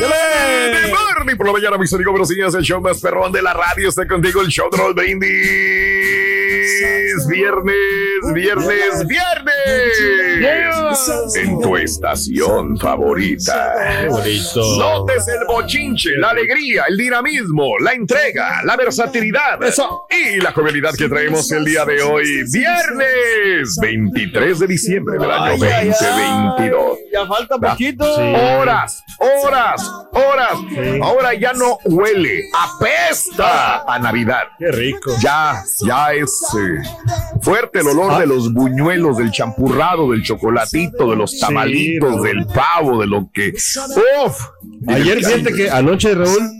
Morning por la mañana, mis amigos, buenos días, el show más perrón de la radio. Está contigo, el show de Raúl Brindis. Viernes, viernes, viernes. En tu estación favorita. Notes el bochinche, la alegría, el dinamismo, la entrega, la versatilidad y la jovialidad que traemos el día de hoy, viernes 23 de diciembre del año 2022. Ya falta poquito. Horas, horas, horas. Ahora ya no huele, apesta a Navidad. Qué rico. Ya, ya es eh, fuerte el olor de los buñuelos, del champurrado, del chocolatito, de los tamalitos, del pavo, de lo que. ¡Uf! Ayer, fíjate que anoche, Raúl,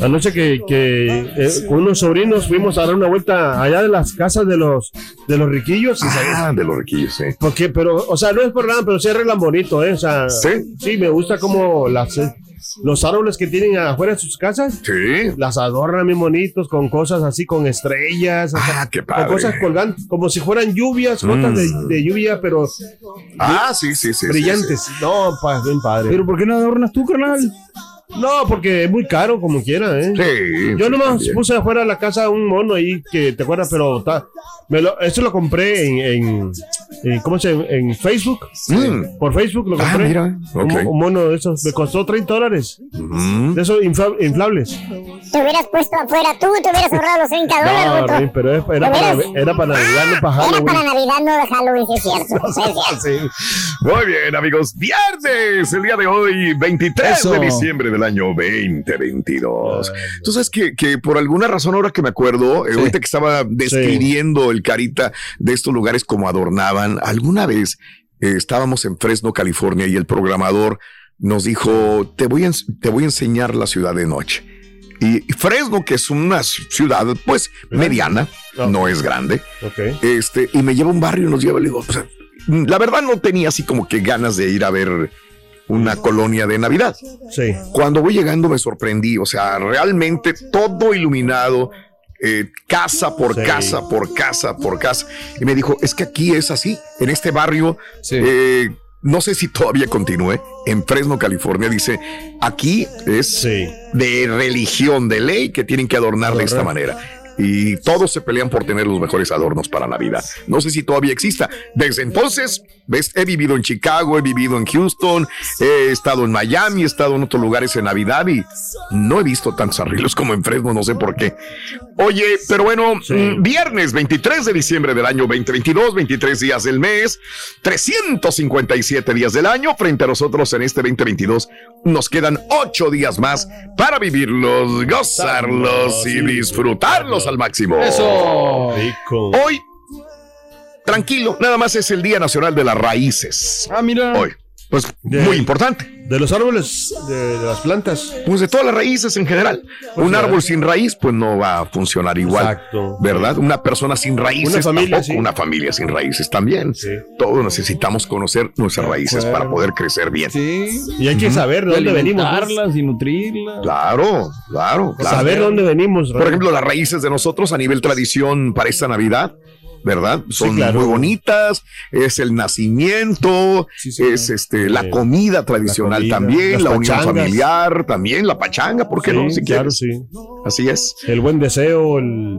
anoche que, que eh, con unos sobrinos fuimos a dar una vuelta allá de las casas de los de los riquillos. Ah, de los riquillos, sí. Porque, pero, o sea, no es por nada, pero sí arreglan bonito, ¿eh? O sea, ¿Sí? me gusta como las, eh, los árboles que tienen afuera de sus casas. Sí. Las adornan bien bonitos con cosas así, con estrellas. Ah, qué Con cosas colgantes, como si fueran lluvias, gotas de, Mm. de lluvia, pero Ah, sí, sí, sí. sí, brillantes. No, pa, bien padre. Pero ¿por qué no adornas tú, carnal? No, porque es muy caro como quiera, ¿eh? Sí. Yo sí, nomás también. puse afuera de la casa un mono ahí que te acuerdas, pero está, me lo, eso lo compré en, en, en- ¿cómo se llama? En Facebook. Mm. Por Facebook lo Ah, compré. mira, Un, ok. mo- un mono de esos. Me costó 30 dólares. Mm. De esos infla- inflables. Te hubieras puesto afuera tú, te hubieras ahorrado los 30 dólares, No, pero es- era, para, era para Navidad, no para Era Halloween. para Navidad, no de Halloween, sí es cierto. sí es cierto. Muy bien, amigos. Viernes, el día de hoy, 23 Eso. de diciembre del año 2022. Tú sabes que, que por alguna razón, ahora que me acuerdo, eh, ahorita que estaba describiendo el carita de estos lugares como adornaban, alguna vez eh, estábamos en Fresno, California, y el programador nos dijo: Te voy a, te voy a enseñar la ciudad de noche. Y Fresno, que es una ciudad, pues, mediana, no es grande. Este, y me lleva a un barrio y nos lleva, le digo, pues, la verdad no tenía así como que ganas de ir a ver una colonia de Navidad. Sí. Cuando voy llegando me sorprendí, o sea, realmente todo iluminado, eh, casa por Sí. casa, por casa, por casa. Y me dijo, es que aquí es así, en este barrio, Sí. eh, no sé si todavía continúe, en Fresno, California, dice, aquí es Sí. de religión, de ley, que tienen que adornar de esta manera. Y todos se pelean por tener los mejores adornos para Navidad. No sé si todavía exista. Desde entonces, ves, he vivido en Chicago, he vivido en Houston, he estado en Miami, he estado en otros lugares en Navidad y no he visto tantos arreglos como en Fresno, no sé por qué. Oye, pero bueno, mm, viernes 23 de diciembre del año 2022, 23 días del mes, 357 días del año. Frente a nosotros en este 2022 nos quedan 8 días más para vivirlos, gozarlos y disfrutarlos al máximo. Eso. Rico. Hoy, tranquilo, nada más es el Día Nacional de las Raíces. Ah, mira. Hoy. Pues De- muy importante. De los árboles, de, de las plantas. Pues de todas las raíces en general. Pues un árbol sin raíz, pues no va a funcionar igual. Exacto. ¿Verdad? Una persona sin raíces. Una familia, tampoco. sí. Una familia sin raíces también. Sí. Todos necesitamos conocer nuestras raíces para poder crecer bien. Sí. Y hay que saber de dónde venimos. y nutrirlas. Claro, claro, claro. Saber dónde venimos. Por ejemplo, las raíces de nosotros a nivel tradición para esta Navidad, ¿verdad? Son claro. muy bonitas, es el nacimiento, Sí, señor. es este la Sí. comida tradicional comida, también, la unión pachangas. familiar también, la pachanga, ¿por qué Sí, no? Si claro, sí. Así es. El buen deseo, el,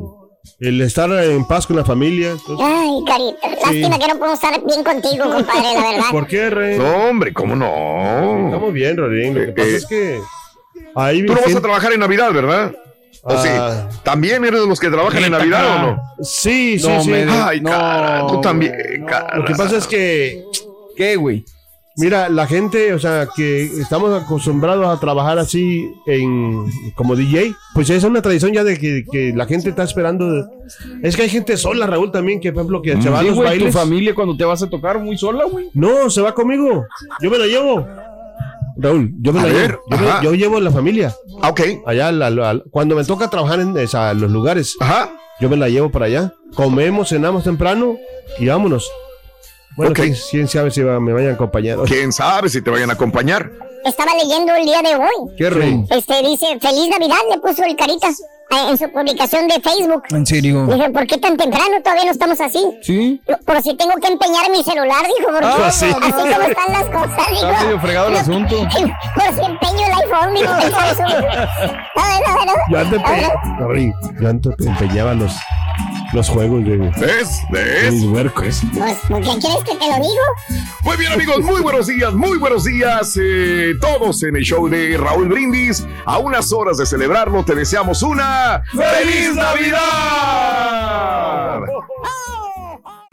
el estar en paz con la familia. Entonces, Ay, carita. Lástima que no puedo estar bien contigo, compadre, la verdad. ¿Por qué, Rey? No, hombre, ¿cómo no? Estamos bien, Rodrín. Lo que Eh, pasa eh. es que. Ahí Tú no vas a gente- trabajar en Navidad, ¿verdad? ¿O Ah. sí? ¿También eres de los que trabajan en Navidad o no? Sí, sí, No, sí. me- Ay, No, cara, tú también, no. cara. Lo que pasa es que, ¿Qué, güey? mira, la gente, o sea, que estamos acostumbrados a trabajar así en como DJ, pues es una tradición ya de que, que la gente está esperando. Es que hay gente sola, Raúl, también, que por ejemplo, que se va a los tu bailes. familia cuando te vas a tocar muy sola, güey. No, se va conmigo. Yo me la llevo. Raúl, yo me A la ver, llevo. Yo, me- yo llevo la familia. Ah, ok. Allá, la- la- cuando me toca trabajar en esa- los lugares, Ajá. yo me la llevo para allá. Comemos, cenamos temprano y vámonos. Bueno, Ok. quién, quién sabe si va- me vayan a acompañar. ¿Quién sabe si te vayan a acompañar? Estaba leyendo el día de hoy. ¿Qué rey? Este dice, feliz Navidad, le puso el carita eh, en su publicación de Facebook. ¿En serio? Dije, ¿por qué tan temprano? Todavía no estamos así. Sí. Por si tengo que empeñar mi celular, dijo, porque Ah, así sí. como están las cosas, dijo. Está medio fregado el asunto. Por si empeño el iPhone, dijo, el Samsung. No, no, no. Yo antes, empe- Rey, yo antes empeñaba los, los juegos de, de ¿Ves? ¿Ves? mis huercos. Pues, ¿por qué quieres que te lo digo? Muy bien amigos, muy buenos días, muy buenos días eh, todos en el show de Raúl Brindis. A unas horas de celebrarlo te deseamos una feliz Navidad.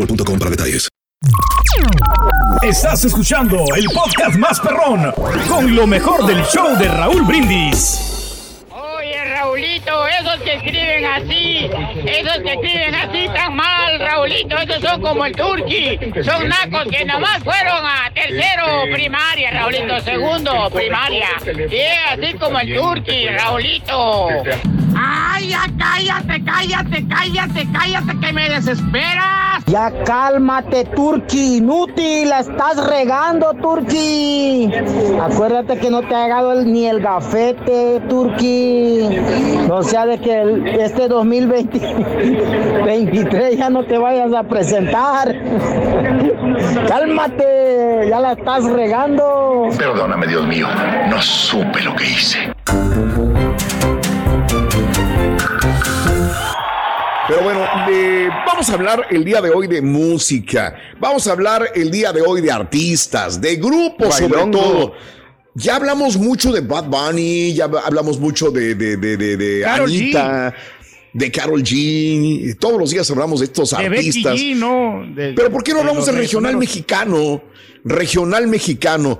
boostmobile.com para detalles. Estás escuchando el podcast más perrón con lo mejor del show de Raúl Brindis. Oye, Raulito, esos que escriben así, esos que escriben así tan mal, Raulito, esos son como el Turqui, son nacos que nomás fueron a tercero primaria, Raulito, segundo primaria, y así como el Turqui, Raulito. Ay, ya cállate, cállate, cállate, cállate, que me desesperas. Ya cálmate, Turki, inútil, la estás regando, Turki. Acuérdate que no te ha el- ni el gafete, Turki. No sea de que este 2023 ya no te vayas a presentar. Cálmate, ya la estás regando. Perdóname, Dios mío. No supe lo que hice. Pero bueno, eh, vamos a hablar el día de hoy de música. Vamos a hablar el día de hoy de artistas, de grupos sobre todo. Ya hablamos mucho de Bad Bunny, ya hablamos mucho de, de, de, de, de Karol G. Anita, de Carol G. Todos los días hablamos de estos De Becky artistas. G, ¿no? De- Pero ¿por qué no de hablamos del regional mexicano? Regional mexicano.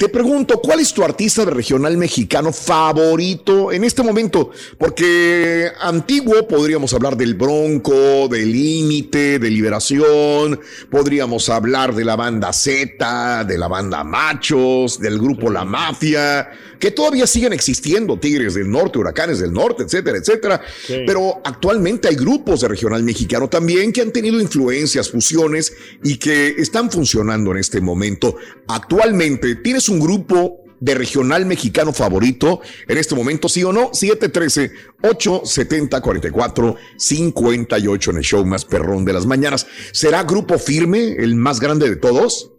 Te pregunto, ¿cuál es tu artista de regional mexicano favorito en este momento? Porque antiguo podríamos hablar del Bronco, del Límite, de Liberación, podríamos hablar de la banda Z, de la banda Machos, del grupo La Mafia, que todavía siguen existiendo, Tigres del Norte, Huracanes del Norte, etcétera, etcétera. Pero actualmente hay grupos de regional mexicano también que han tenido influencias, fusiones y que están funcionando en este momento. Actualmente, ¿tienes un grupo de regional mexicano favorito en este momento, sí o no? 713-870-44-58 en el show más perrón de las mañanas. ¿Será grupo firme, el más grande de todos?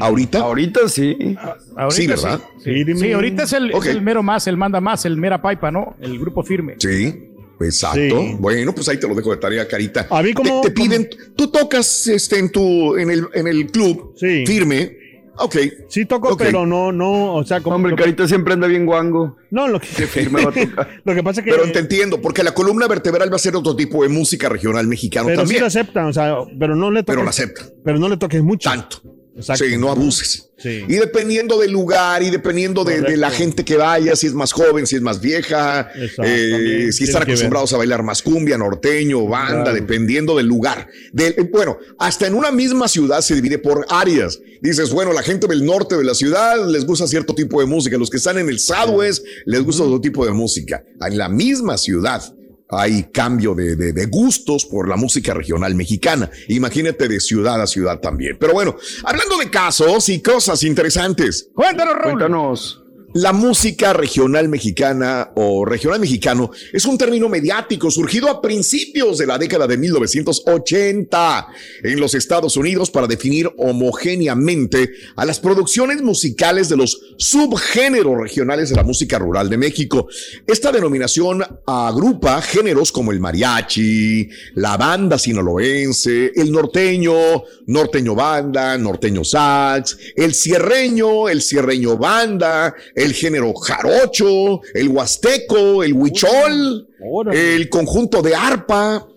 ¿Ahorita? Ahorita sí. Ahorita Sí, ¿verdad? Sí, Sí, ahorita es el, es el mero más, el manda más, el mera paipa, ¿no? El grupo firme. Sí, exacto. Sí. Bueno, pues ahí te lo dejo de tarea, Carita. A mí como- te, te piden, tú tocas este, en tu, en el, en el club Sí. firme Ok. Sí toco, Ok. pero no, no, o sea, como... Hombre, el carita siempre anda bien guango. no, lo que, firme va a tocar. lo que pasa es que... Pero te entiendo, porque la columna vertebral va a ser otro tipo de música regional mexicano pero sí también. lo aceptan, o sea, pero no le toques... pero la acepta. Pero no le toques mucho. Tanto. Exacto. Sí, no abuses. Sí. Y dependiendo del lugar y dependiendo de, de la gente que vaya, si es más joven, si es más vieja, eh, si están acostumbrados a bailar más cumbia, norteño, banda, Claro. dependiendo del lugar. Eh, bueno, hasta en una misma ciudad se divide por áreas. Dices, bueno, la gente del norte de la ciudad les gusta cierto tipo de música, los que están en el Southwest les gusta otro tipo de música. En la misma ciudad hay cambio de, de- de gustos por la música regional mexicana. Imagínate de ciudad a ciudad también. Pero bueno, hablando de casos y cosas interesantes. Cuéntanos, Raúl. Cuéntanos. La música regional mexicana o regional mexicano es un término mediático surgido a principios de la década de 1980 en los Estados Unidos para definir homogéneamente a las producciones musicales de los subgéneros regionales de la música rural de México. Esta denominación agrupa géneros como el mariachi, la banda sinaloense, el norteño, norteño banda, norteño sax, el cierreño, el cierreño banda, el género jarocho, el huasteco, el huichol, el conjunto de arpa,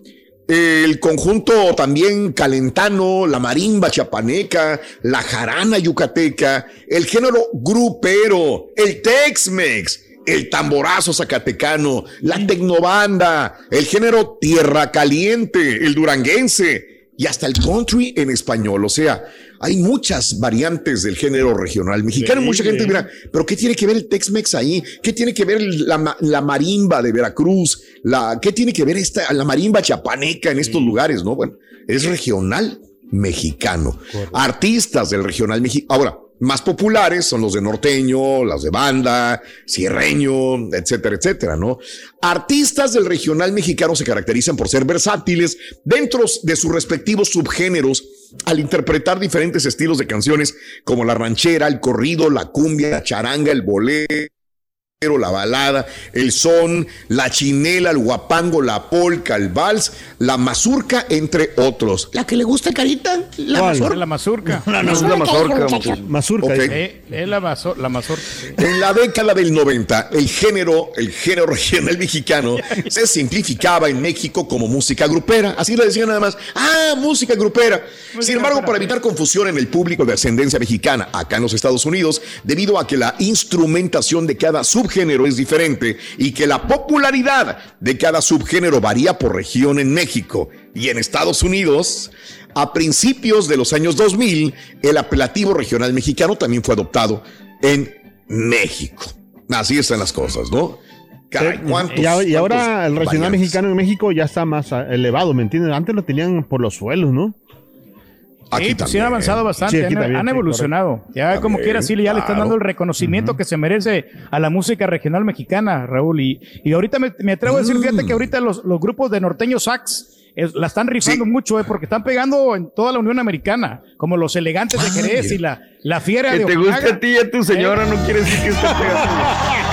el conjunto también calentano, la marimba chapaneca, la jarana yucateca, el género grupero, el Tex-Mex, el tamborazo zacatecano, la tecnobanda, el género tierra caliente, el duranguense y hasta el country en español. O sea, hay muchas variantes del género regional mexicano. Mucha gente dirá, pero ¿qué tiene que ver el Tex-Mex ahí? ¿Qué tiene que ver la, ma- la marimba de Veracruz? La, ¿Qué tiene que ver esta, la marimba chapaneca en estos lugares? No, bueno, es regional mexicano. Artistas del regional mexicano. Ahora, más populares son los de norteño, las de banda, cierreño, etcétera, etcétera, ¿no? Artistas del regional mexicano se caracterizan por ser versátiles dentro de sus respectivos subgéneros al interpretar diferentes estilos de canciones como la ranchera, el corrido, la cumbia, la charanga, el bolero la balada, el son, la chinela, el guapango, la polca, el vals, la mazurca, entre otros. ¿La que le gusta, Carita? ¿La ¿Cuál? Es mazorca? la mazurca. No, es la. Mazurca. Eh, la, la mazorca. En la década del 90, el género, el género regional mexicano se simplificaba en México como música grupera. Así le decían nada más, ah, música grupera. Sin embargo, para evitar confusión en el público de ascendencia mexicana acá en los Estados Unidos, debido a que la instrumentación de cada subgénero es diferente y que la popularidad de cada subgénero varía por región en México y en Estados Unidos, a principios de los años 2000, el apelativo regional mexicano también fue adoptado en México. Así están las cosas, ¿no? Caray, ¿cuántos- y, ahora- el regional variantes? mexicano en México ya está más elevado, ¿me entiendes? Antes lo tenían por los suelos, ¿no? Aquí Sí, pues sí han también. avanzado bastante, Sí, han, también, han sí, evolucionado. Ya como También, quiera, sí, ya le están dando el reconocimiento que se merece a la música regional mexicana, Raúl. Y, y ahorita me, me atrevo a decir, fíjate que ahorita los, los grupos de norteño sax es- la están rifando Sí. mucho, eh, porque están pegando en toda la Unión Americana, como los elegantes de Jerez y la, la fiera Que de te guste a ti y a tu señora no quiere decir que esté pegando.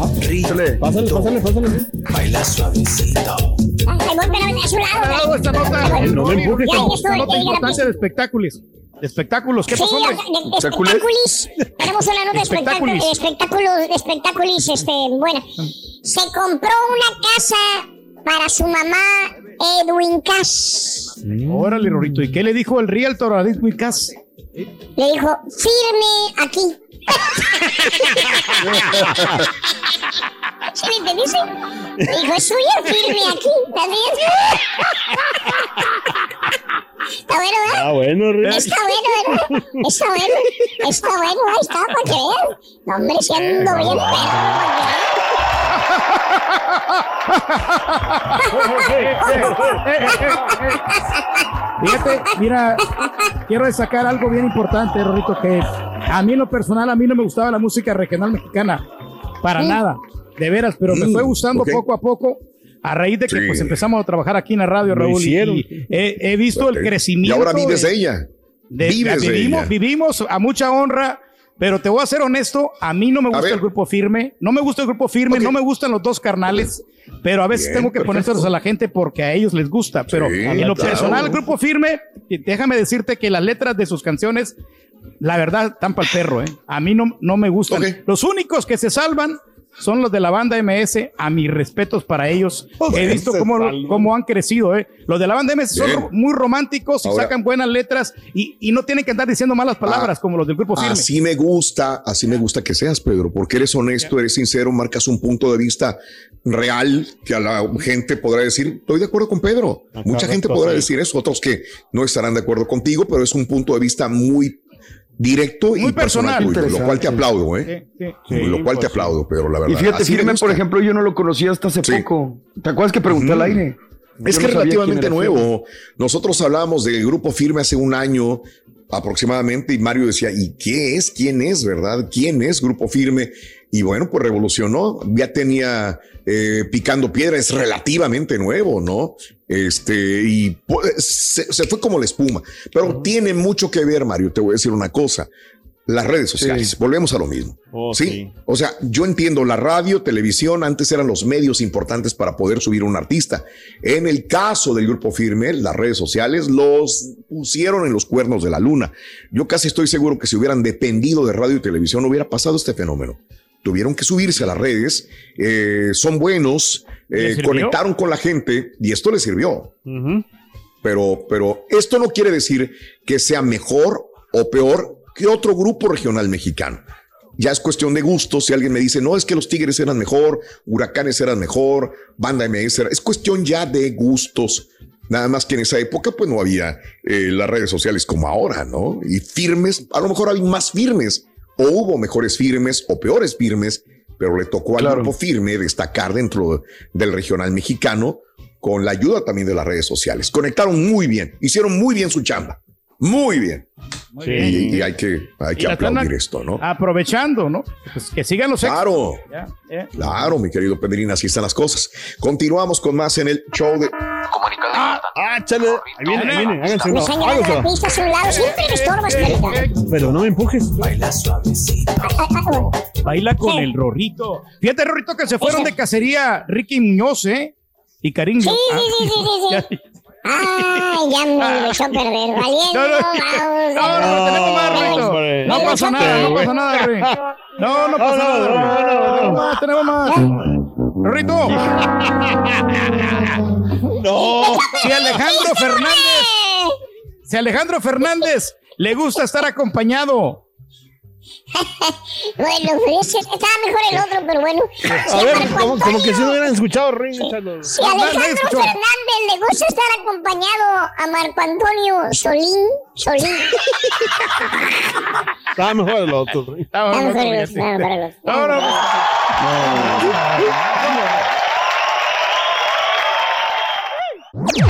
Pásale, pásale, pásale. Ay, voy, pero a su lado. Ah, no me empujes, esta nota importante de espectáculos. De espectáculos, ¿qué Sí, pasó, hombre? ¿Espectáculos? espectáculos. Tenemos una nota de espectáculos, Espectáculos. espectáculos, este, bueno. Se compró una casa para su mamá, Edwin Cass. Órale, Rorito. ¿Y qué le dijo el realtor a Edwin Cass? Le dijo, firme aquí. ¿Sí me entendiste? Dijo, es firme aquí. ¿También? Está bueno, ¿verdad? Ah, bueno, Rick. Está bueno, ¿verdad? Está bueno. Está bueno, ahí está, para que vean. No, hombre, siendo bien Fíjate, mira, quiero destacar algo bien importante, Rorito, que a mí en lo personal, a mí no me gustaba la música regional mexicana. Para nada, de veras, pero me Mm, fue gustando poco a poco. A raíz de que Sí. pues empezamos a trabajar aquí en la radio, Raúl, y- he, he visto el crecimiento. Y ahora vives de- ella. De- Vives de vivimos, ella. vivimos a mucha honra, pero te voy a ser honesto, a mí no me gusta el grupo firme, no me gusta el grupo firme, no me gustan los dos carnales, pero a veces Bien, tengo que perfecto. ponérselos a la gente porque a ellos les gusta, pero Sí, en lo claro. personal, el grupo firme, déjame decirte que las letras de sus canciones, la verdad, están para el perro, ¿eh? A mí no, no me gustan. Los únicos que se salvan son los de la banda MS, a mis respetos para ellos. He visto cómo, salvan. cómo han crecido, ¿eh? Los de la banda MS Bien. son muy románticos y Ahora- sacan buenas letras y, y no tienen que andar diciendo malas palabras como los del grupo firme. Así me gusta, así me gusta que seas, Pedro, porque eres honesto, eres sincero, marcas un punto de vista real que a la gente podrá decir, estoy de acuerdo con Pedro. Ah, Mucha gente correcto, podrá decir eso, otros que no estarán de acuerdo contigo, pero es un punto de vista muy directo y personal, personal. tuyo, lo cual te aplaudo, ¿eh? Sí, sí. lo cual te aplaudo, Pedro, la verdad. Y fíjate, Firme, por ejemplo, yo no lo conocía hasta hace Sí. poco. ¿Te acuerdas que pregunté al aire? Es Yo que es relativamente nuevo. Nosotros hablábamos del grupo firme hace un año aproximadamente y Mario decía, ¿y qué es? ¿Quién es? ¿Verdad? ¿Quién es grupo firme? Y bueno, pues revolucionó. Ya tenía eh, picando piedra, es relativamente nuevo, ¿no? Este, y pues, se, se fue como la espuma. Pero tiene mucho que ver, Mario. Te voy a decir una cosa. Las redes sociales, volvemos a lo mismo. Oh, ¿sí? sí. O sea, yo entiendo la radio, televisión, antes eran los medios importantes para poder subir a un artista. En el caso del grupo firme, las redes sociales los pusieron en los cuernos de la luna. Yo casi estoy seguro que si hubieran dependido de radio y televisión, no hubiera pasado este fenómeno. Tuvieron que subirse a las redes, eh, son buenos, eh, conectaron con la gente y esto les sirvió. Pero, pero esto no quiere decir que sea mejor o peor que otro grupo regional mexicano. Ya es cuestión de gusto. Si alguien me dice, no, es que los Tigres eran mejor, Huracanes eran mejor, Banda MS era. Es cuestión ya de gustos. Nada más que en esa época, pues no había eh, las redes sociales como ahora, ¿no? Y firmes, a lo mejor hay más firmes, o hubo mejores firmes o peores firmes, pero le tocó al Claro. grupo firme destacar dentro del regional mexicano con la ayuda también de las redes sociales. Conectaron muy bien, hicieron muy bien su chamba, muy bien. Muy Sí. bien. Y, y hay que, hay que aplaudir esto, ¿no? Aprovechando, ¿no? Pues que sigan los. Claro, Ya, ya. claro, mi querido Pedrín, así están las cosas. Continuamos con más en el show de... Ah, chale. Ahí viene, ahí viene. Háganse un lado. Siempre me estorbas, Carita. Pero no me empujes. Baila con el Rorrito. Fíjate, Rorrito, que se fueron de cacería Ricky Muñoz, ¿eh? Y Cariño. Sí, sí, sí, sí, sí, sí. Ay, ya me echó a perder. Valiendo, No, no, vamos. no, no, tenemos más. No pasa nada, no pasa nada, Rey. No, no pasa no, nada, no, Rey. no, no, Tenemos más, tenemos más. Rorrito. No. Si Alejandro Fernández, si Alejandro Fernández le gusta estar acompañado, Bueno, ese estaba mejor el otro, pero bueno. A ver, como, como que si no hubieran escuchado échalo. Si Alejandro. Fernández le gusta estar acompañado a Marco Antonio Solín, Solín. Estaba mejor el otro. Ring. Ah, Vamos no, a no, ver, fíjate. vamos a ver. No, no, no.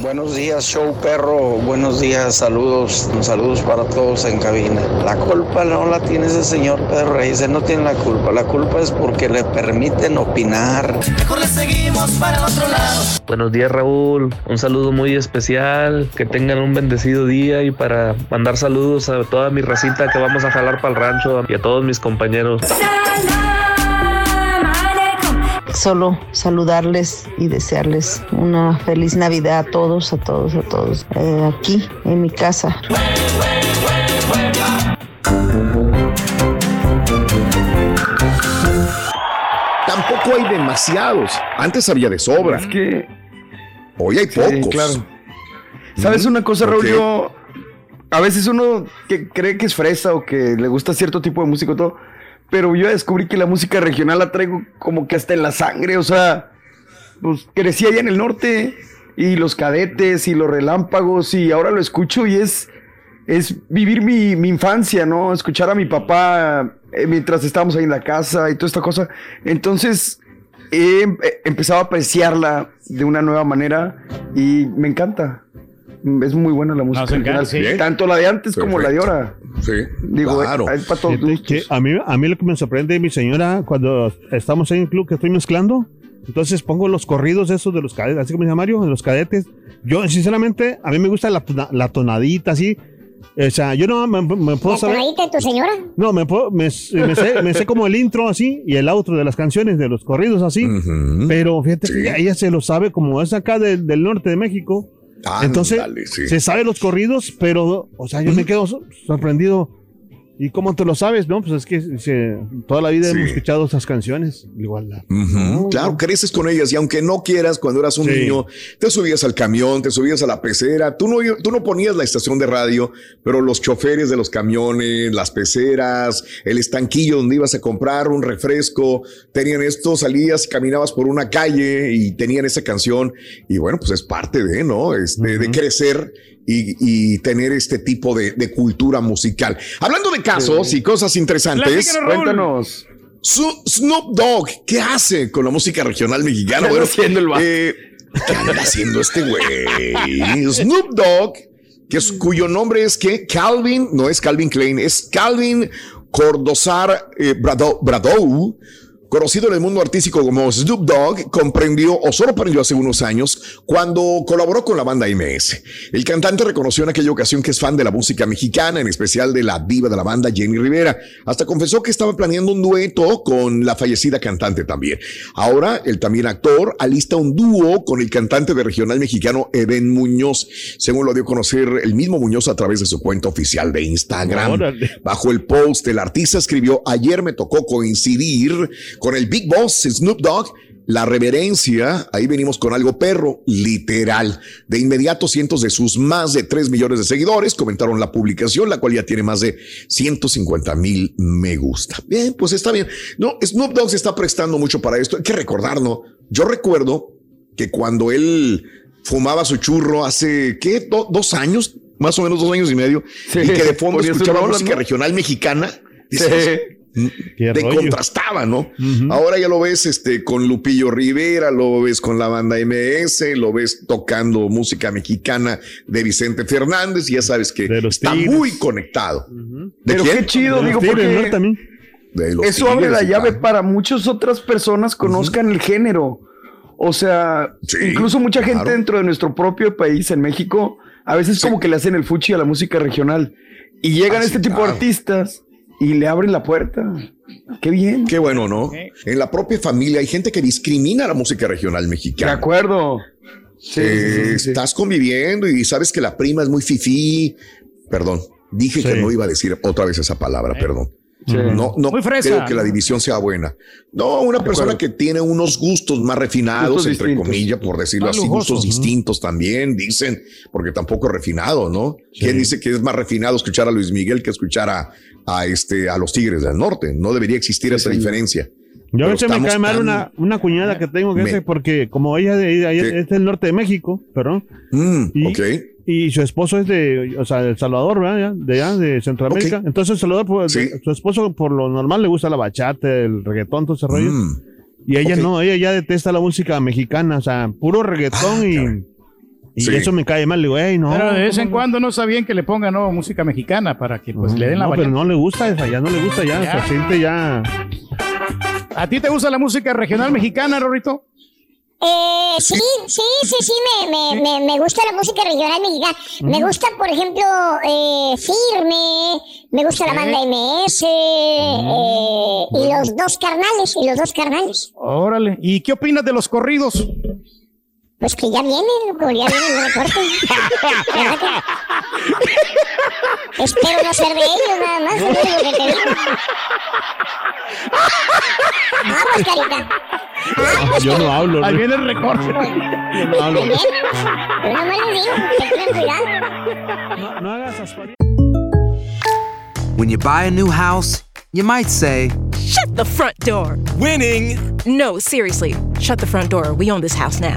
Buenos días, show perro. Buenos días, saludos. Saludos para todos en cabina. La culpa no la tiene ese señor Pedro Reyes. Él no tiene la culpa. La culpa es porque le permiten opinar. Buenos días Raúl, un saludo muy especial, que tengan un bendecido día y para mandar saludos a toda mi racita que vamos a jalar para el rancho y a todos mis compañeros. Solo saludarles y desearles una feliz Navidad a todos, a todos, a todos, eh, aquí en mi casa. Tampoco hay demasiados. Antes había de sobra. Es que, Hoy hay sí, pocos. claro. ¿Sabes una cosa. Raúl? Yo, a veces uno que cree que es fresa o que le gusta cierto tipo de música y todo, pero yo descubrí que la música regional la traigo como que hasta en la sangre, o sea, pues crecí allá en el norte y los cadetes y los relámpagos y ahora lo escucho y es, es vivir mi, mi infancia, ¿no? Escuchar a mi papá eh, mientras estábamos ahí en la casa y toda esta cosa. Entonces, he he empezado a apreciarla de una nueva manera y me encanta. Es muy buena la música sí. Tanto la de antes como la de ahora. Sí, Digo, claro. hay para todos Fíjate gustos. que a, mí, a mí lo que me sorprende mi señora cuando estamos en el club que estoy mezclando, entonces pongo los corridos esos de los cadetes, así como dice Mario, de los cadetes. Yo, sinceramente, a mí me gusta la, la tonadita así. O sea, yo no me, me puedo ¿La saber. tonadita de tu señora? No, me, puedo- me, me sé, me sé como el intro así y el outro de las canciones, de los corridos así. Pero fíjate que ella, ella se lo sabe como es acá del, del norte de México. Entonces, Ándale, sí. se sabe los corridos, pero, o sea, yo me quedo sor- sorprendido. ¿Y cómo te lo sabes? No, pues es que se- toda la vida Sí. hemos escuchado esas canciones. Igual la- Claro, creces con ellas y aunque no quieras, cuando eras un Sí. niño, te subías al camión, te subías a la pecera. Tú no, tú no ponías la estación de radio, pero los choferes de los camiones, las peceras, el estanquillo donde ibas a comprar un refresco, tenían esto, salías y caminabas por una calle y tenían esa canción. Y bueno, pues es parte de, ¿no? Este, De crecer y, y tener este tipo de, de cultura musical. Hablando de casos y cosas interesantes. Cuéntanos. Su- Snoop Dogg, ¿qué hace con la música regional mexicana? ¿Qué anda haciendo el vato? eh, ¿Qué anda haciendo este güey? Snoop Dogg, que es, cuyo nombre es que Calvin, no es Calvin Klein, es Calvin Cordozar eh, Bradow, conocido en el mundo artístico como Snoop Dogg, comprendió o sorprendió hace unos años cuando colaboró con la banda MS. El cantante reconoció en aquella ocasión que es fan de la música mexicana, en especial de la diva de la banda Jenny Rivera. Hasta confesó que estaba planeando un dueto con la fallecida cantante también. Ahora, el también actor alista un dúo con el cantante de regional mexicano Eben Muñoz, según lo dio a conocer el mismo Muñoz a través de su cuenta oficial de Instagram. Órale. Bajo el post, el artista escribió, ayer me tocó coincidir con el Big Boss Snoop Dogg. La reverencia, ahí venimos con algo perro, literal. De inmediato, cientos de sus más de 3 millones de seguidores comentaron la publicación, la cual ya tiene más de 150 mil me gusta. Bien, pues está bien. No, Snoop Dogg se está prestando mucho para esto. Hay que recordar, ¿no? Yo recuerdo que cuando él fumaba su churro hace, ¿qué? Do- dos años, más o menos dos años y medio, Sí, y que de fondo escuchaba música ¿no? regional mexicana. Sí. Qué te rollo. contrastaba, ¿no? Ahora ya lo ves este, con Lupillo Rivera, lo ves con la banda MS, lo ves tocando música mexicana de Vicente Fernández y ya sabes que está Tigres. muy conectado. ¿De Pero quién? qué chido, De digo, Tigres, porque ¿no? También. De los eso abre la llave para muchas otras personas conozcan el género. O sea, Sí, incluso mucha gente claro. dentro de nuestro propio país, en México, a veces Sí. como que le hacen el fuchi a la música regional. Y llegan Ah, este tipo claro. de artistas y le abren la puerta. Qué bien. Qué bueno, ¿no? En la propia familia hay gente que discrimina la música regional De mexicana. acuerdo. Sí, Eh, sí, sí, sí. Estás conviviendo y sabes que la prima es muy fifí. Perdón, dije que no iba a decir otra vez esa palabra, perdón. Sí. No, no Muy fresa. creo que la división sea buena. No, una persona que tiene unos gustos más refinados, Gustos entre distintos. comillas, por decirlo Más así, gustos distintos también, dicen, porque tampoco es refinado, ¿no? ¿Quién dice que es más refinado escuchar a Luis Miguel que escuchar a, a este, a los Tigres del Norte? No debería existir esa diferencia. Yo a veces me cae mal una, una cuñada que tengo que Me- porque como ella de, de- es del norte de México, perdón, Mm, Y- ok. Y su esposo es de, o sea, de El Salvador, ¿verdad? Ya, De allá, de Centroamérica. Entonces, El Salvador, pues, Sí. su esposo por lo normal le gusta la bachata, el reggaetón, todo ese rollo. Mm. Y ella no, ella ya detesta la música mexicana, o sea, puro reggaetón Ah, y, caray. y Sí. eso me cae mal. Le digo, hey, no. Pero de vez ¿cómo en no?" cuando no está bien que le pongan no, música mexicana para que pues le den la No, pero no le gusta esa, ya no le gusta, ya, Ya. se siente ya. ¿A ti te gusta la música regional mexicana, Rorrito? Eh, sí, sí, sí, sí, me, me, me, me gusta la música regional mexicana. Me gusta, por ejemplo, eh, Firme, me gusta la banda MS, eh, y los dos carnales, y los dos carnales. Órale. ¿Y qué opinas de los corridos? Pues que ya vienen, loco, ya vienen los recortes. ¿Verdad que? Espero no ser de ellos nada más, es lo que te digo. Ah, Vamos, carita. Ah, ah, Vamos, Yo no hablo. Ahí viene el recorte. Yo no hablo. Bien. Yo nomás les digo, que tengan cuidado. No, no hagas aspavientos. When you buy a new house, you might say, Shut the front door. Winning. No, seriously. Shut the front door. We own this house now.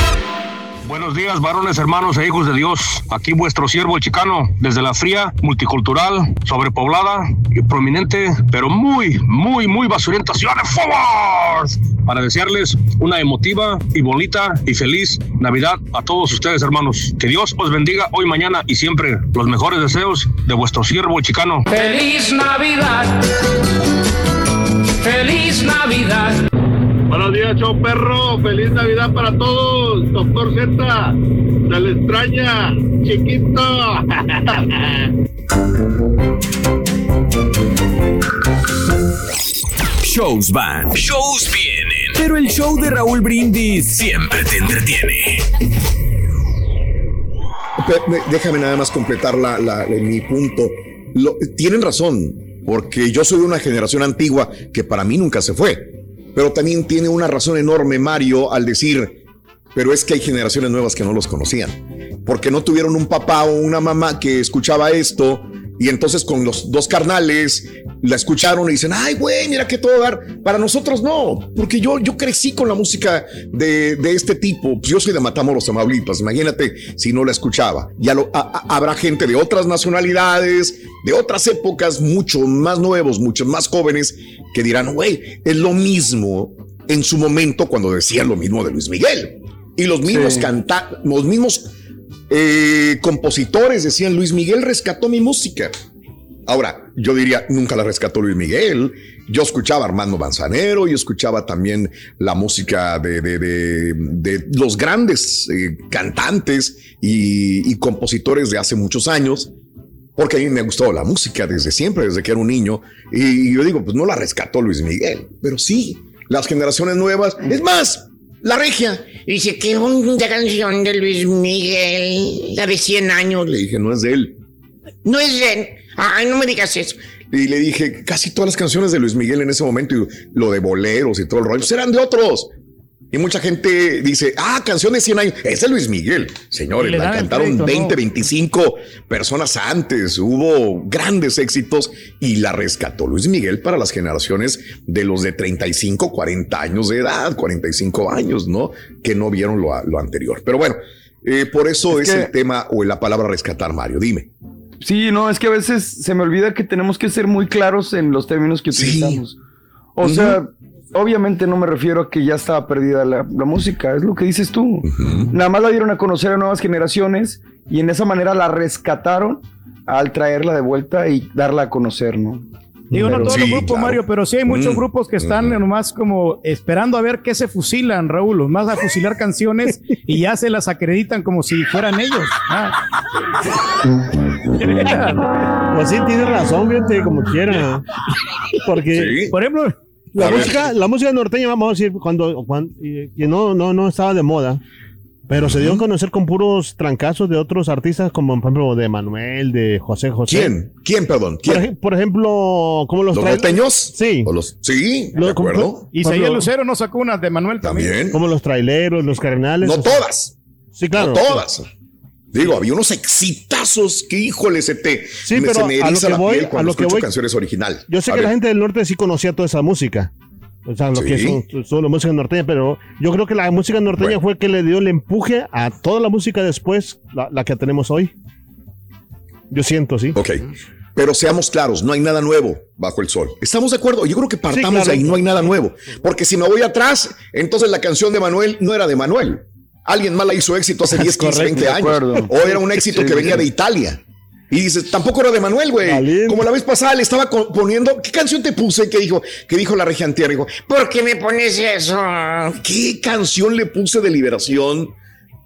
Buenos días, varones, hermanos e hijos de Dios. Aquí vuestro siervo chicano, desde la fría, multicultural, sobrepoblada y prominente, pero muy, muy, muy basurienta ciudad de Forward. Para desearles una emotiva y bonita y feliz Navidad a todos ustedes, hermanos. Que Dios os bendiga hoy, mañana y siempre. Los mejores deseos de vuestro siervo chicano. ¡Feliz Navidad! ¡Feliz Navidad! Buenos días, show perro. Feliz Navidad para todos. Doctor Z, se le extraña, chiquito. Shows van, shows vienen, pero el show de Raúl Brindis siempre te entretiene. Déjame nada más completar la, la- mi punto. Lo- tienen razón, porque yo soy de una generación antigua que para mí nunca se fue. Pero también tiene una razón enorme Mario al decir, pero es que hay generaciones nuevas que no los conocían. Porque no tuvieron un papá o una mamá que escuchaba esto y entonces con los dos carnales la escucharon y dicen, ay, güey, mira que todo dar. Para nosotros no, porque yo, yo crecí con la música de, de este tipo. Pues yo soy de Matamoros, Tamaulipas. Imagínate si no la escuchaba. Ya lo, a- a- habrá gente de otras nacionalidades, de otras épocas, mucho más nuevos, muchos más jóvenes, que dirán, güey, es lo mismo en su momento cuando decían lo mismo de Luis Miguel. Y los mismos Sí. canta, los mismos eh, compositores decían, Luis Miguel rescató mi música. Ahora, yo diría, nunca la rescató Luis Miguel. Yo escuchaba Armando Manzanero, yo escuchaba también la música de, de- de- los grandes eh, cantantes y, y compositores de hace muchos años, porque a mí me gustó la música desde siempre, desde que era un niño. Y yo digo, pues no la rescató Luis Miguel, pero sí, las generaciones nuevas. Es más, la regia. Dice, qué bonita canción de Luis Miguel, la de 100 años. Le dije, no es de él. No es de... Ay, no me digas eso. Y le dije, casi todas las canciones de Luis Miguel en ese momento, y lo de boleros y todo el rollo, eran de otros. Y mucha gente dice, ah, canción de 100 años, es de Luis Miguel. Señores, la cantaron crédito, 20, ¿no? 25 personas antes. Hubo grandes éxitos y la rescató Luis Miguel para las generaciones de los de 35, 40 años de edad, 45 años, ¿no? Que no vieron lo, lo anterior. Pero bueno, eh, por eso es, Es que- el tema o la palabra rescatar, Mario. Dime. Sí, no, es que a veces se me olvida que tenemos que ser muy claros en los términos que utilizamos. O sea, obviamente no me refiero a que ya estaba perdida la, la música, es lo que dices tú. Nada más la dieron a conocer a nuevas generaciones y en esa manera la rescataron al traerla de vuelta y darla a conocer, ¿no? Digo, no todos los grupos, Mario, pero sí hay muchos Mm. grupos que están nomás como esperando a ver qué se fusilan, Raúl. Más a fusilar canciones y ya se las acreditan como si fueran ellos. Ah. Pues sí, tiene razón, fíjate, como quiera. Porque, por ejemplo, la A ver. música, la música norteña, vamos a decir, cuando, cuando que no, no, no estaba de moda, pero se dio a conocer con puros trancazos de otros artistas, como por ejemplo de Manuel, de José José. ¿Quién? ¿Quién, perdón? Por, ej- por ejemplo, como los ¿Los norteños? Sí. los, sí, Lo- de acuerdo. Isaías Lucero no sacó una de Manuel también. Como los traileros, los cardenales. No sea, todas. Sí, claro. No todas. Digo, había unos exitazos que, híjole, se te Sí, me- pero se me a lo eriza que la voy- piel a cuando lo que escucho voy- canciones original. Yo sé A que la gente del norte sí conocía toda esa música. O sea, lo que son, son la música norteña, pero yo creo que la música norteña fue que le dio el empuje a toda la música después, la, la que tenemos hoy. Yo siento, sí. Ok. Pero seamos claros, no hay nada nuevo bajo el sol. ¿Estamos de acuerdo? Yo creo que partamos claro. de ahí, no hay nada nuevo. Porque si me voy atrás, entonces la canción de Manuel no era de Manuel. Alguien más la hizo éxito hace 10, 15, correcto, 20 de años. O era un éxito Sí, que venía sí. de Italia. Y dices, tampoco era de Manuel, güey. Como la vez pasada le estaba poniendo, ¿qué canción te puse? Que dijo, que dijo la regia antier? Dijo, ¿Por qué me pones eso? ¿qué canción le puse de liberación?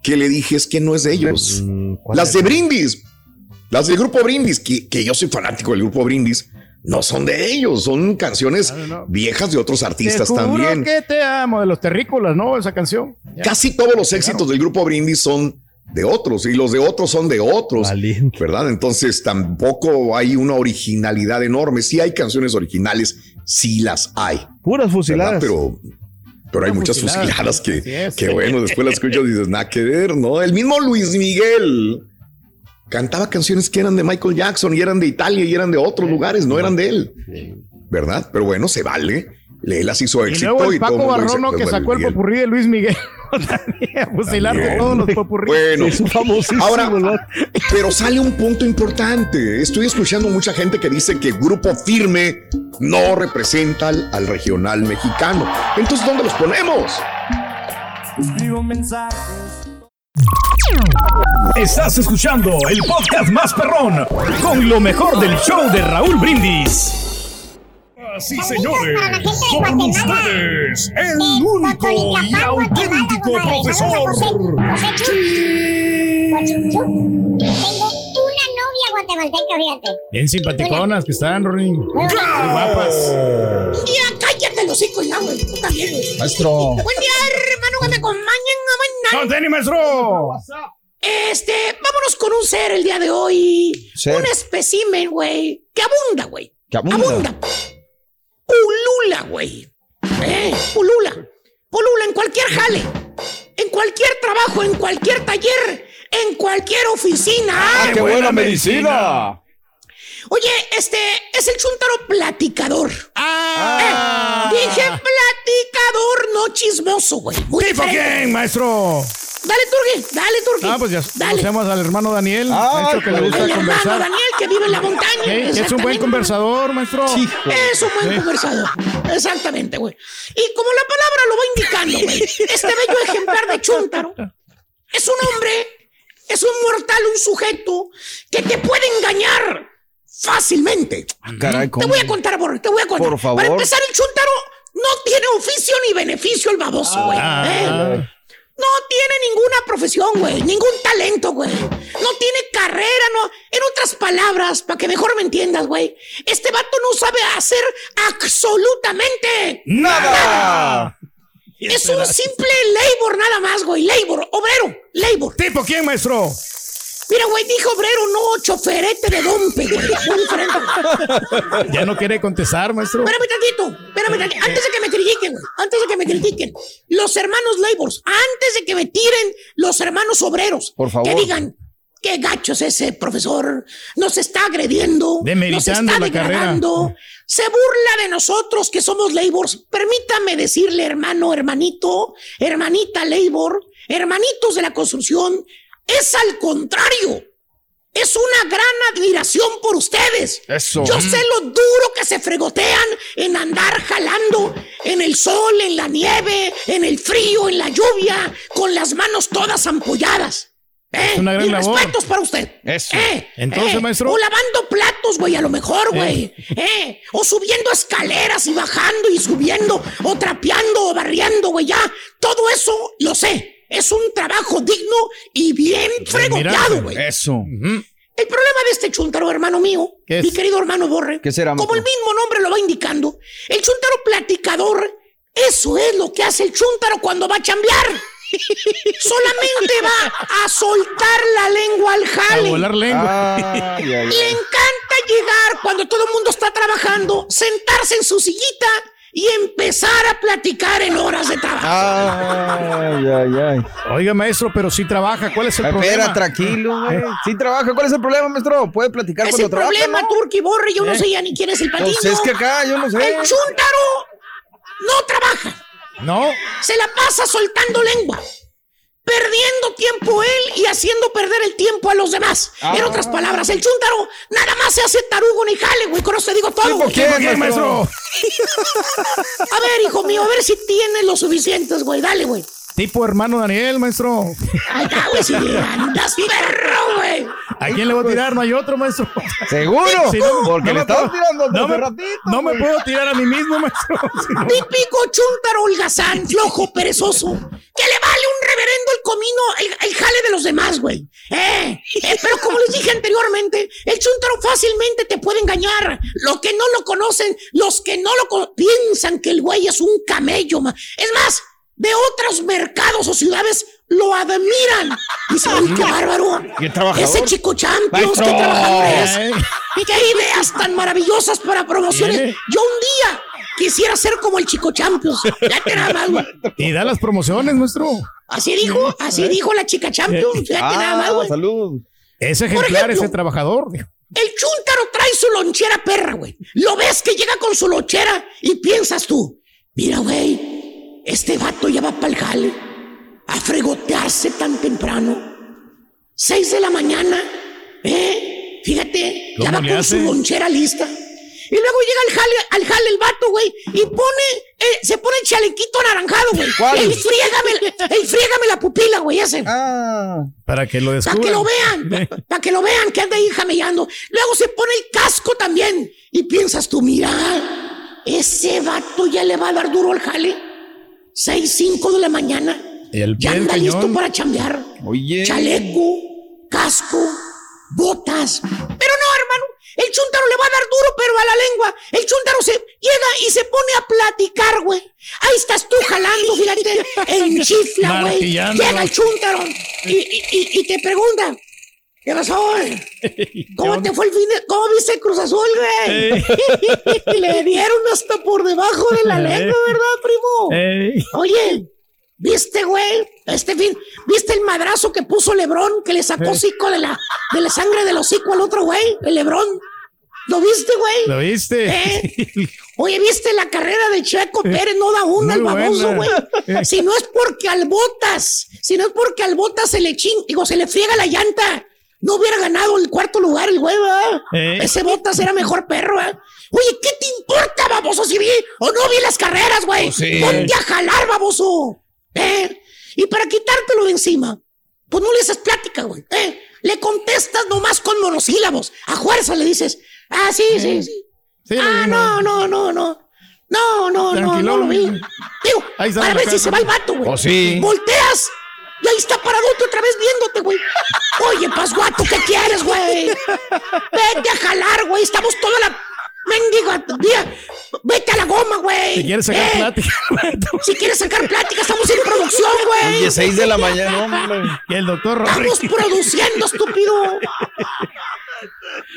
que le dije es que no es de ellos. Mm, Las de Brindis, las del grupo Brindis, que, que yo soy fanático del grupo Brindis, no son de ellos, son canciones viejas de otros artistas Te juro también. que te amo, de los terrícolas, ¿no? Esa canción. Ya. Casi todos los éxitos del grupo Brindis son de otros y los de otros son de otros, ¿verdad? Entonces tampoco hay una originalidad enorme. Sí hay canciones originales, sí las hay. Puras ¿verdad? fusiladas. Pero, pero hay muchas fusiladas. fusiladas que, es. que bueno, después las escuchas y dices, nada que ver, ¿no? El mismo Luis Miguel cantaba canciones que eran de Michael Jackson y eran de Italia y eran de otros lugares, no eran de él, ¿verdad? Pero bueno, se vale. Él las hizo Y éxito luego el y todo Paco Barrono que bueno, sacó el popurrí de Luis Miguel. A fusilarte También. todos los popurrí. Bueno, ahora, pero sale un punto importante. Estoy escuchando mucha gente que dice que Grupo Firme no representa al, al regional mexicano. Entonces, ¿dónde los ponemos? Estás escuchando el podcast más perrón con lo mejor del show de Raúl Brindis. Así, señores, con ustedes, el único y auténtico profesor. Tengo una novia guatemalteca, fíjate. Bien simpaticonas que están, Rory. Muy guapas. Ya cállate los hijos ya, güey. Tú también. Maestro. Buen día, hermano, que me acompañen a bailar. ¡Conteni, maestro! Este, vámonos con un ser el día de hoy. Ser. Un espécimen, güey. Que abunda, güey. Que abunda. Pulula, güey. Eh, pulula. Pulula en cualquier jale. En cualquier trabajo, en cualquier taller, en cualquier oficina. ¡Ah, qué buena medicina! Oye, este es el chuntaro platicador. Ah. dije platicador, no chismoso, güey. ¿Tipo quién, maestro? Dale, Turgi, dale, Turgi. Ah, pues ya Dale. conocemos al hermano Daniel, Ah, maestro, que le gusta el hermano. Daniel que vive en la montaña. Sí, es un buen conversador, maestro. Es un buen Sí. conversador. Exactamente, güey. Y como la palabra lo va indicando, güey, este bello ejemplar de Chuntaro es un hombre, es un mortal, un sujeto que te puede engañar fácilmente. Caray, Te voy a contar, Borre, te voy a contar. Por favor. Para empezar, el Chuntaro no tiene oficio ni beneficio el baboso, güey. Ah. ¿eh? No tiene ninguna profesión, güey, ningún talento, güey. No tiene carrera, no. En otras palabras, para que mejor me entiendas, güey, este vato no sabe hacer absolutamente ¡Nada! Es un simple labor nada más, güey. Labor, obrero, labor. ¿Tipo quién, maestro? Mira, güey, dijo obrero, no choferete de dompe, güey. Ya no quiere contestar, maestro. Espérame tantito, espérame tantito. Antes de que me critiquen, güey. Antes de que me critiquen. Los hermanos labors, antes de que me tiren los hermanos obreros. Por favor. Que digan, qué gacho es ese profesor. Nos está agrediendo. Demeritando nos está la carrera. degradando. Se burla de nosotros que somos labors. Permítame decirle, hermano, hermanito, hermanita labor, hermanitos de la construcción, es al contrario. Es una gran admiración por ustedes. Eso. Yo sé lo duro que se fregotean en andar jalando en el sol, en la nieve, en el frío, en la lluvia, con las manos todas ampolladas. ¿Eh? Es una gran Mis labor. respetos para usted. Eso. ¿Eh? Entonces, ¿Eh? maestro. O lavando platos, güey, a lo mejor, güey. ¿Eh? O subiendo escaleras y bajando y subiendo, o trapeando o barriendo, güey, ya. Todo eso lo sé. Es un trabajo digno y bien fregoteado, güey. Eso. El problema de este chuntaro, hermano mío, mi querido hermano Borre, ¿Qué será, como el mismo nombre lo va indicando, el chuntaro platicador, eso es lo que hace el chuntaro cuando va a chambear. Solamente va a soltar la lengua al A jale. volar lengua. Le encanta llegar cuando todo el mundo está trabajando, sentarse en su sillita y empezar a platicar en horas de trabajo. Ay, ay, ay. Oiga, maestro, pero si trabaja, ¿cuál es el Espera, problema? tranquilo, güey. Sí trabaja. ¿Cuál es el problema, maestro? Puede platicar Es cuando el problema, ¿no? Turki Borre, yo no ¿Eh? sé ya ni quién es el patino. Pues es que acá, yo no sé. El chúntaro no trabaja. No. Se la pasa soltando lengua. Perdiendo tiempo él y haciendo perder el tiempo a los demás. En Ah. otras palabras, el chúntaro nada más se hace tarugo ni jale, güey. Con eso te digo todo. ¿Tipo güey. quién, ¿Por qué, maestro? A ver, hijo mío, a ver si tienes lo suficientes, güey. Dale, güey. Tipo hermano Daniel, maestro. Ahí está, güey. Si andas perro, güey. ¿A quién le voy a tirar? No hay otro, maestro. ¿Seguro? Si no, Porque no le puedo- tirando no me, ratito, no me puedo tirar a mí mismo, maestro. Si no- Típico chúntaro holgazán, flojo, perezoso, que le vale un reverendo el comino, el, el jale de los demás, güey. Eh, eh, pero como les dije anteriormente, el chuntaro fácilmente te puede engañar. Los que no lo conocen, los que no lo piensan que el güey es un camello. ma. Es más, de otros mercados o ciudades lo admiran. Dicen, "Uy, qué bárbaro. Qué trabajador. Ese chico Champions, qué trabajador es. Y qué ideas tan maravillosas para promociones. Eh. Yo un día quisiera ser como el chico Champions. Ya te nada más, güey. Y da las promociones, maestro. Así dijo, así dijo la chica Champions. Fíjate nada más, güey. salud. Ese Por ejemplar, ejemplo, ese trabajador. El chúntaro trae su lonchera perra, güey. Lo ves que llega con su lonchera y piensas tú, mira, güey, este vato ya va para el jale a fregotearse tan temprano. Seis de la mañana, ¿eh? Fíjate, ya ¿Cómo va con hace? su lonchera lista. Y luego llega al jale, al jale el vato, güey, y pone, eh, se pone el chalequito anaranjado, güey. ¿Cuál? El friégame, la pupila, güey, ese. Ah. Para que lo Para descubran. que lo vean, para que lo vean que anda ahí jamellando. Luego se pone el casco también. Y piensas tú, mira, ese vato ya le va a dar duro al jale. Seis, cinco de la mañana. Y el Ya anda listo para chambear. Oye. Chaleco, casco, botas. Pero no, hermano. El chuntaro le va a dar duro, pero a la lengua. El chuntaro se llega y se pone a platicar, güey. Ahí estás tú jalando, fíjate, en chifla, güey. Llega el chuntaro y, y- y- y te pregunta, ¿qué pasó? ¿Cómo te fue el fin de... ¿Cómo viste el Cruz Azul, güey? Le dieron hasta por debajo de la lengua, ¿verdad, primo? Ey. Oye, ¿viste, güey? Este fin, ¿viste el madrazo que puso Lebrón que le sacó hocico de la, de la sangre del hocico al otro güey? El Lebrón. ¿Lo viste, güey? ¿Lo viste? ¿Eh? Oye, ¿viste la carrera de Checo Pérez? No da una al baboso, güey. Si no es porque al Botas, si no es porque al Botas se le ching, digo, se le friega la llanta, no hubiera ganado el cuarto lugar el güey. Eh. Ese Botas era mejor perro, ¿eh? Oye, ¿qué te importa, baboso, si vi o no vi las carreras, güey? Pues sí. Ponte a jalar, baboso. ¿Eh? Y para quitártelo de encima, pues no le haces plática, güey. ¿eh? Le contestas nomás con monosílabos. A fuerza le dices, ah, sí, sí, sí. Sí, ah, no, no, no, no. No, no, no, no lo vi. Digo, para ver si se va el vato, güey. Oh, sí. Volteas. Y ahí está paradote otra vez viéndote, güey. Oye, pasguato, ¿qué quieres, güey? Vete a jalar, güey. Estamos toda la mendiga día. Vete a la goma, güey. Si quieres sacar Eh, plática. Si quieres sacar plática, estamos en producción, güey. Oye, 6 de la mañana, hombre. Y el doctor Estamos Rory. produciendo, estúpido.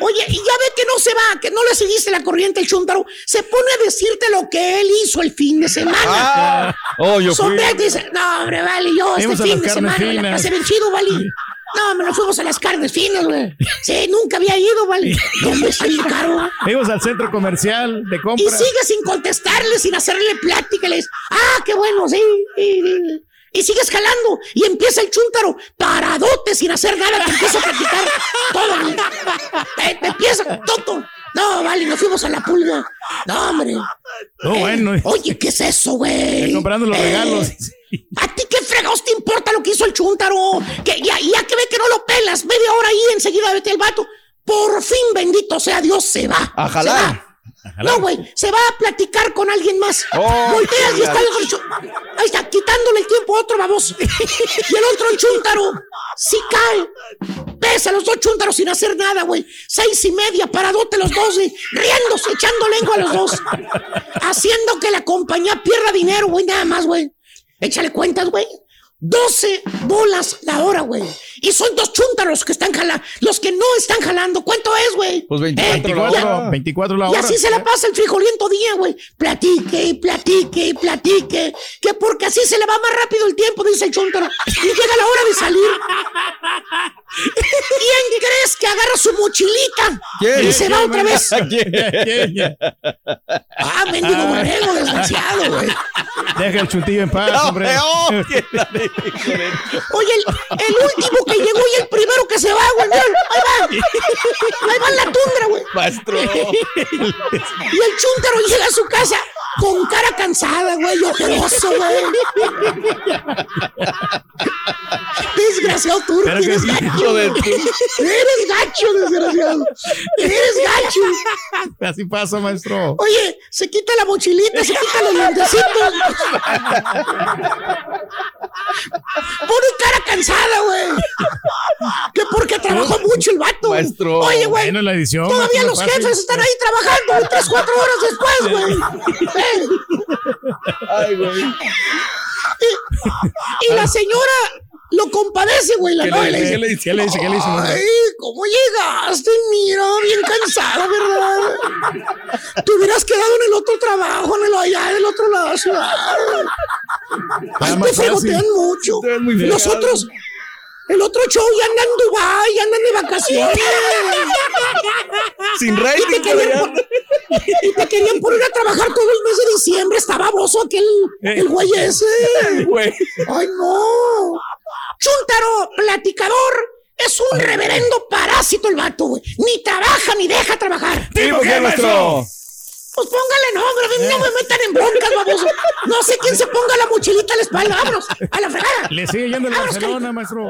Oye, y ya ve que no se va, que no le seguiste la corriente el chuntaro. Se pone a decirte lo que él hizo el fin de semana. Ah. Oh, yo fui. Dice, no, hombre, vale, yo este fin de semana me la pasé bien chido, vale. No, me nos fuimos a las carnes finas, güey. Sí, nunca había ido, vale. ¿Dónde está bien caro? Fuimos al centro comercial de Y compra. sigue sin contestarle, sin hacerle plática. y Le ah, qué bueno, sí. sí, sí". Y sigues jalando. Y empieza el chúntaro, paradote, sin hacer nada. Te empieza a platicar todo. Te, te empieza, tonto. No, vale, nos fuimos a la pulga. No, hombre. No, bueno. Oye, ¿qué es eso, güey? comprando los Eh, regalos. ¿A ti qué fregados te importa lo que hizo el chúntaro? Que ya, ya que ve que no lo pelas, media hora ahí, enseguida vete el vato. Por fin, bendito sea Dios, se va. A Se va. No, güey, se va a platicar con alguien más. Oh, Volteas y está el Ahí está, quitándole el tiempo a otro baboso. y el otro, el chúntaro, sí cae. Ves a los dos chúntaros sin hacer nada, güey. Seis y media, paradote los dos, güey. Riéndose, echando lengua a los dos. Haciendo que la compañía pierda dinero, güey, nada más, güey. Échale cuentas, güey. 12 bolas la hora, güey. Y son dos chúntaros que están jalando. Los que no están jalando. ¿Cuánto es, güey? Pues 24 la 24, hora. 24 la Y así se la pasa el frijoliento día, güey. Platique y platique y platique. Que porque así se le va más rápido el tiempo, dice el chúntaro. Y llega la hora de salir. ¿Quién crees que agarra su mochilita? ¿Quién? Y se va otra vez. ¿Quién? Ah, mendigo borrego, desgraciado, güey. Deja el chutillo en paz, hombre. Oh, la. Oye, el, el último que llegó y el primero que se va, güey. Ahí va. Ahí va en la tundra, güey. Maestro. Y el chúntaro llega a su casa con cara cansada, güey, ojeroso, güey. Desgraciado turco, eres gacho. de Eres gacho, desgraciado. Eres gacho. Así pasa, maestro. Oye, se quita la mochilita, se quita los lentecitos. Pone cara cansada, güey. Que porque trabajó mucho el vato. Maestro. Oye, güey. Bueno, la edición. Todavía los jefes están ahí trabajando tres, cuatro horas después, güey. Ay, güey. Y la señora lo compadece, güey, la ¿Qué le dice? ¿Qué le dice? ¿Qué le dice? ¿Qué le dice? maestro? Ay, ¿cómo llegaste? Mira, bien cansada, ¿verdad? Te hubieras quedado en el otro trabajo, en el allá del otro lado de la ciudad. Ay, te fregotean mucho. Te el otro show ya anda en Dubái, ya andan de vacaciones. Sin Y te, rating, querían pon- y te querían poner a trabajar todo el mes de diciembre. Estaba baboso aquel, el güey ese. Güey. ¡Ay, no! Chuntaro, platicador, es un reverendo parásito el vato, güey. Ni trabaja ni deja trabajar. ¿Tipo qué, maestro? Pues póngale nombre, a mí no me metan en broncas, baboso. No sé quién se ponga la mochilita a la espalda, vámonos, a la fregada. Le sigue yendo el Barcelona, maestro.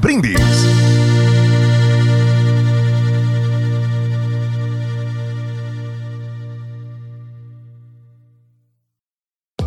Brindis.